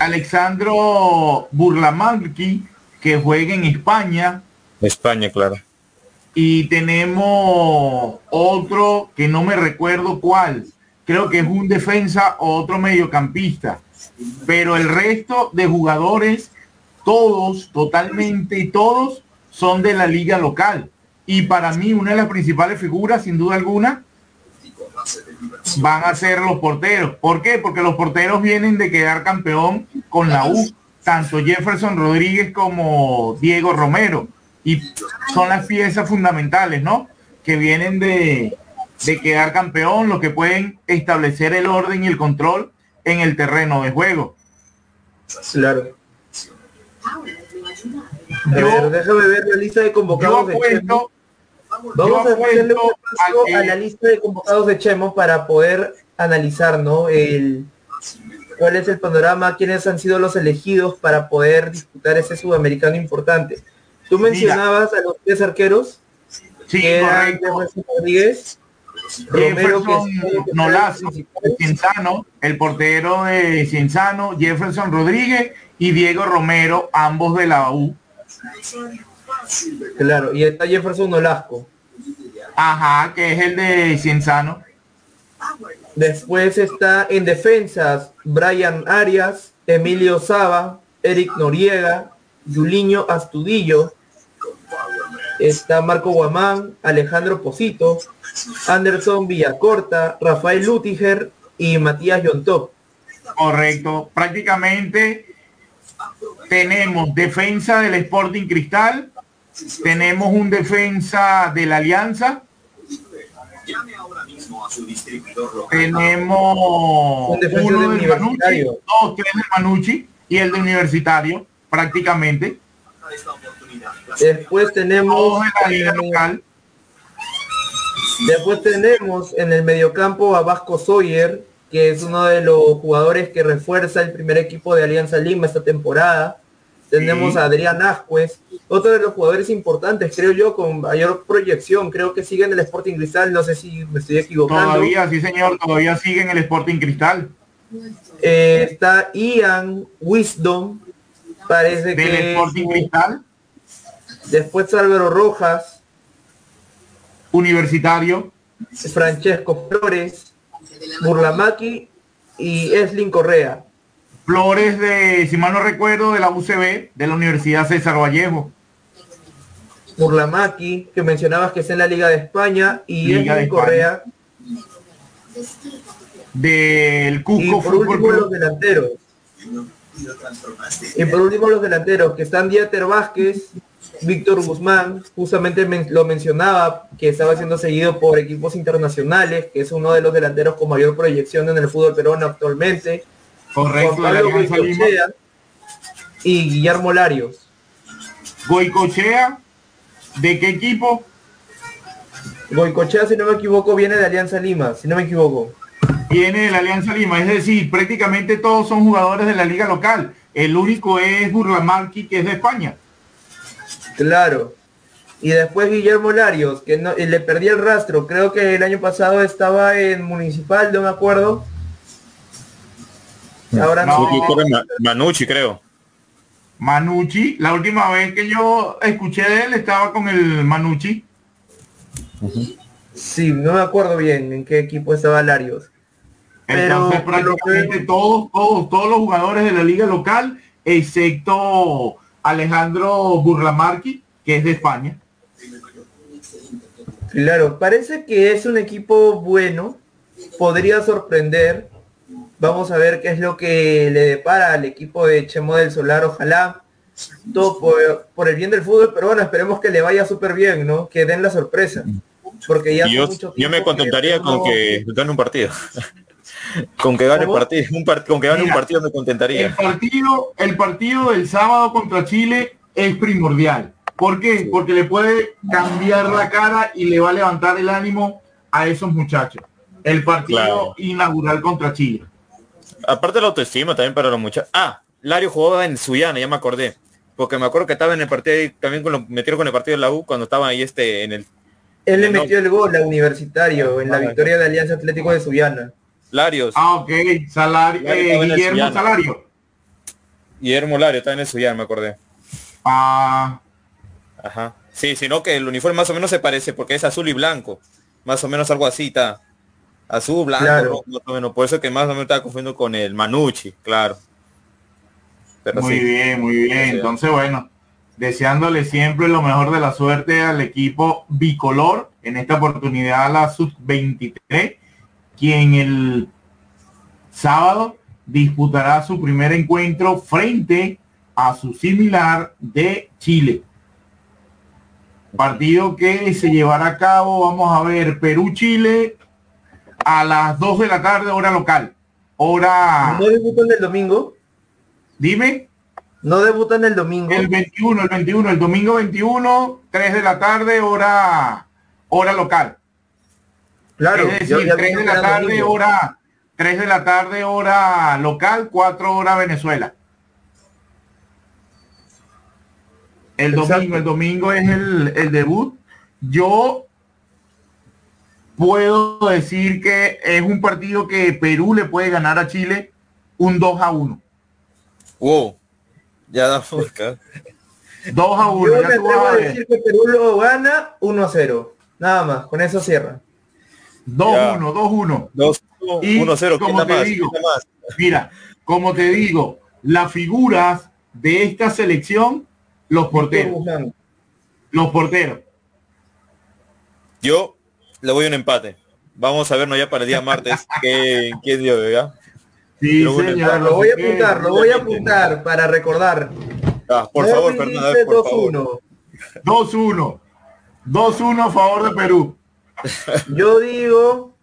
Alexandro Burlamanqui, que juega en España. España, claro. Y tenemos otro que no me recuerdo cuál. Creo que es un defensa o otro mediocampista. Pero el resto de jugadores todos, totalmente y todos son de la liga local. Y para mí una de las principales figuras, sin duda alguna, van a ser los porteros. ¿Por qué? Porque los porteros vienen de quedar campeón con la U, tanto Jefferson Rodríguez como Diego Romero. Y son las piezas fundamentales, ¿no? Que vienen de, de quedar campeón, los que pueden establecer el orden y el control en el terreno de juego. Claro. A ver, déjame ver la lista de convocados de Chemo. Vamos a hacerle un a la lista de convocados de Chemo para poder analizar, ¿no? El, cuál es el panorama, quiénes han sido los elegidos para poder disputar ese sudamericano importante. Tú mencionabas a los tres arqueros, sí, que eran Rodríguez, Jefferson Nolasco, Cienzano, el portero de Cienzano, Jefferson Rodríguez y Diego Romero, ambos de la U. Claro, y está Jefferson Nolasco. Ajá, que es el de Cienzano. Después está en defensas Brian Arias, Emilio Saba, Eric Noriega, Juliño Astudillo, está Marco Guamán, Alejandro Posito, Anderson Villacorta, Rafael Lutiger y Matías Yontop. Correcto, prácticamente tenemos defensa del Sporting Cristal, tenemos un defensa de la Alianza, tenemos un uno del del Manucci, dos, tres del Manucci, y el de Universitario, prácticamente. Después tenemos Después tenemos en el mediocampo a Vasco Sawyer, que es uno de los jugadores que refuerza el primer equipo de Alianza Lima esta temporada. Tenemos a Adrián Ascuez, otro de los jugadores importantes, creo yo, con mayor proyección. Creo que sigue en el Sporting Cristal, no sé si me estoy equivocando. Todavía, sí señor, todavía sigue en el Sporting Cristal. Eh, está Ian Wisdom, parece que... Sporting Cristal. Después Álvaro Rojas. Universitario. Francesco Flores. Burlamaki y Eslin Correa. Flores de, si mal no recuerdo, de la UCB, de la Universidad César Vallejo. Burlamaki, que mencionabas que es en la Liga de España, y Eslin Correa. Del Cusco y por último los delanteros. Y por último los delanteros, que están Dieter Vázquez, Víctor Guzmán, justamente lo mencionaba, que estaba siendo seguido por equipos internacionales, que es uno de los delanteros con mayor proyección en el fútbol peruano actualmente. Correcto, y Guillermo Larios. Goicochea, ¿de qué equipo? Goicochea, si no me equivoco, viene de Alianza Lima, si no me equivoco. Viene de la Alianza Lima, es decir, prácticamente todos son jugadores de la liga local. El único es Burlamarqui, que es de España. Claro. Y después Guillermo Larios, que no, le perdí el rastro. Creo que el año pasado estaba en Municipal, no me acuerdo. Ahora no. Manucci, creo. Manucci. La última vez que yo escuché de él estaba con el Manucci. Sí, no me acuerdo bien en qué equipo estaba Larios. Entonces prácticamente todos, todos, todos los jugadores de la liga local, excepto Alejandro Burlamarqui, que es de España. Claro, parece que es un equipo bueno, podría sorprender. Vamos a ver qué es lo que le depara al equipo de Chemo del Solar, ojalá. Todo por, el bien del fútbol, pero bueno, esperemos que le vaya súper bien, ¿no? Que den la sorpresa. Porque ya yo, yo me contentaría con que gane un partido. Con que gane partido, un con que gane un partido me contentaría. El partido, el partido del sábado contra Chile es primordial. ¿Por qué? Porque le puede cambiar la cara y le va a levantar el ánimo a esos muchachos. El partido inaugural contra Chile. Aparte la autoestima también para los muchachos. Ah, Lario jugaba en Suyana, ya me acordé. Porque me acuerdo que estaba en el partido ahí, también con lo, metieron con el partido de la U cuando estaba ahí este en el. Él le metió el gol a Universitario en la victoria de Alianza Atlético de Suyana. Larios. Ah, ok. Salario, eh, Guillermo Salario. Guillermo Lario, está en eso ya, me acordé. Ah. Ajá. Sí, sino que el uniforme más o menos se parece porque es azul y blanco. Más o menos algo así está. Azul, blanco, más o menos. Por eso que más o menos estaba confundiendo con el Manucci, claro. Pero muy bien, muy bien. Entonces, bueno, deseándole siempre lo mejor de la suerte al equipo bicolor. En esta oportunidad la sub-23 quien el sábado disputará su primer encuentro frente a su similar de Chile. Partido que se llevará a cabo, vamos a ver, Perú-Chile a las 2 de la tarde, hora local. Hora... ¿No debutan el domingo? Dime. ¿No debutan el domingo? El 21, el 21, el domingo 21, 3 de la tarde, hora, hora local. Claro, es decir, 3 de la tarde hora, 3 de la tarde hora local, 4 hora Venezuela. El domingo, el domingo es el, el debut. Yo puedo decir que es un partido que Perú le puede ganar a Chile un 2 a 1. Wow. Ya da acá. 2 a 1. Yo me a decir que Perú lo gana 1 a 0. Nada más, con eso cierra. 2-1, 2-1. 1-0, como te digo, mira, como te digo, las figuras de esta selección, los porteros. Los porteros. Yo le voy a un empate. Vamos a vernos ya para el día martes. ¿Qué, qué dio, ¿verdad? Sí, señor, lo voy a apuntar, lo voy a apuntar para recordar. Ah, por favor, Fernando, 2-1. 2-1. 2-1 a favor de Perú. Yo digo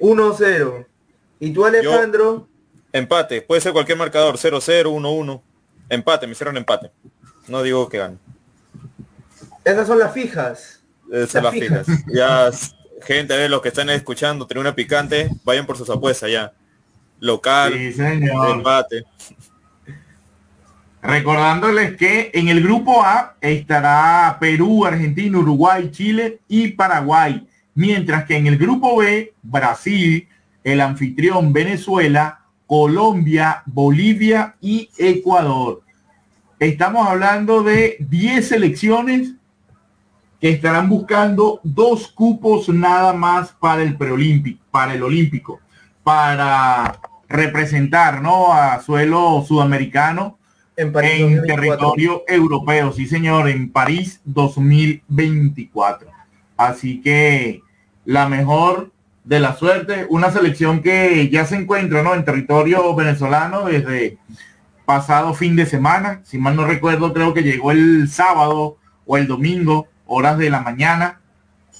1-0. ¿Y tú, Alejandro? Empate, puede ser cualquier marcador, 0-0, 1-1. Empate, me hicieron empate. No digo que gane. Esas son las fijas. Esas son las fijas. Ya, gente, a ver, los que están escuchando, una Picante, vayan por sus apuestas ya. Local, empate. Recordándoles que en el grupo A estará Perú, Argentina, Uruguay, Chile y Paraguay. Mientras que en el grupo B, Brasil, el anfitrión Venezuela, Colombia, Bolivia y Ecuador. Estamos hablando de 10 selecciones que estarán buscando dos cupos nada más para el preolímpico, para el olímpico, para representar ¿no? a suelo sudamericano en, territorio europeo, sí señor, en París 2024. Así que la mejor de la suerte, una selección que ya se encuentra ¿no? en territorio venezolano desde pasado fin de semana, si mal no recuerdo, creo que llegó el sábado o el domingo, horas de la mañana,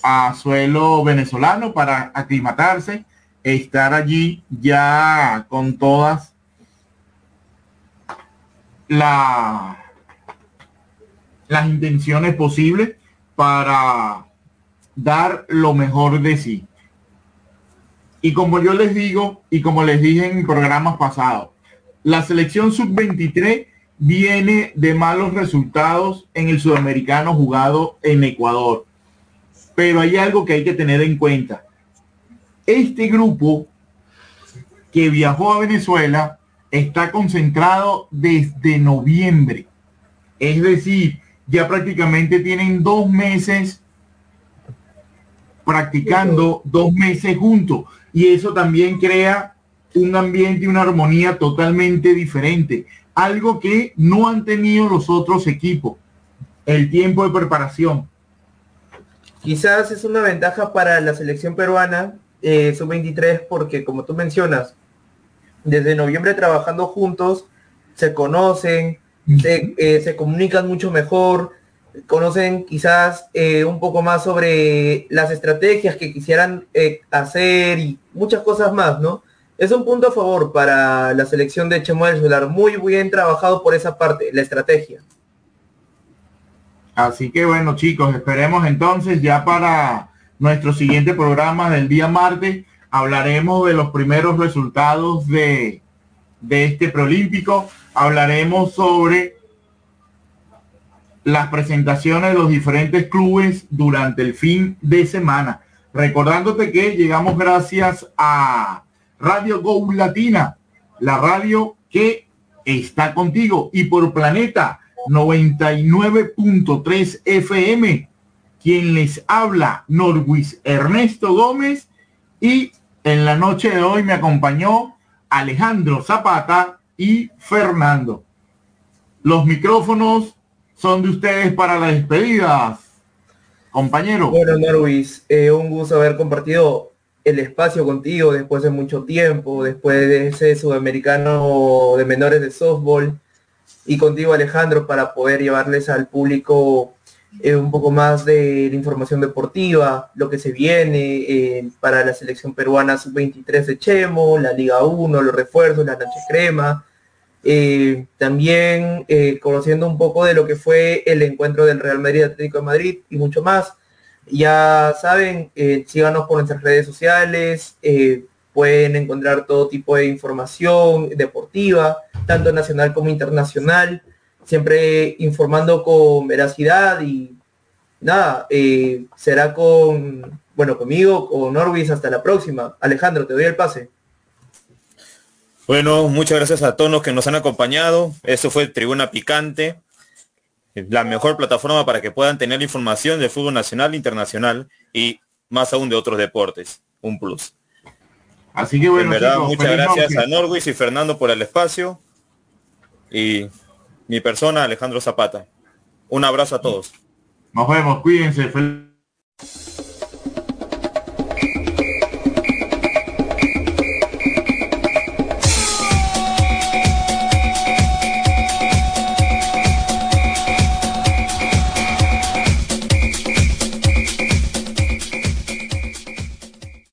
a suelo venezolano para aclimatarse, estar allí ya con todas la, las intenciones posibles para dar lo mejor de sí. Y como yo les digo, y como les dije en programas pasados, la selección sub-23 viene de malos resultados en el sudamericano jugado en Ecuador. Pero hay algo que hay que tener en cuenta. Este grupo que viajó a Venezuela está concentrado desde noviembre. Es decir, ya prácticamente tienen dos meses practicando, dos meses juntos y eso también crea un ambiente y una armonía totalmente diferente, algo que no han tenido los otros equipos, el tiempo de preparación. Quizás es una ventaja para la selección peruana, eh, sub-23, porque como tú mencionas, desde noviembre trabajando juntos, se conocen, se, eh, se comunican mucho mejor, conocen quizás eh, un poco más sobre las estrategias que quisieran eh, hacer y muchas cosas más, ¿no? Es un punto a favor para la selección de Chemuel Solar, muy bien trabajado por esa parte, la estrategia. Así que bueno chicos, esperemos entonces ya para nuestro siguiente programa del día martes, hablaremos de los primeros resultados de, de este preolímpico, hablaremos sobre las presentaciones de los diferentes clubes durante el fin de semana. Recordándote que llegamos gracias a Radio Go Latina, la radio que está contigo y por Planeta 99.3 FM, quien les habla Norwis Ernesto Gómez y en la noche de hoy me acompañó Alejandro Zapata y Fernando. Los micrófonos son de ustedes para la despedida, compañero. Bueno, Norwis, eh, un gusto haber compartido el espacio contigo después de mucho tiempo, después de ese sudamericano de menores de softball y contigo Alejandro para poder llevarles al público eh, un poco más de la información deportiva, lo que se viene eh, para la selección peruana sub-23 de Chemo, la Liga 1, los refuerzos, la noche crema, eh, también conociendo un poco de lo que fue el encuentro del Real Madrid Atlético de Madrid y mucho más. Ya saben, síganos por nuestras redes sociales, pueden encontrar todo tipo de información deportiva, tanto nacional como internacional, siempre informando con veracidad y nada, será con, bueno, conmigo, con Norvis, hasta la próxima. Alejandro, te doy el pase. Bueno, muchas gracias a todos los que nos han acompañado. Eso fue Tribuna Picante, la mejor plataforma para que puedan tener información de fútbol nacional, internacional y más aún de otros deportes. Un plus. Así que bueno, muchas gracias a Norwis y Fernando por el espacio y mi persona, Alejandro Zapata. Un abrazo a todos. Nos vemos, cuídense.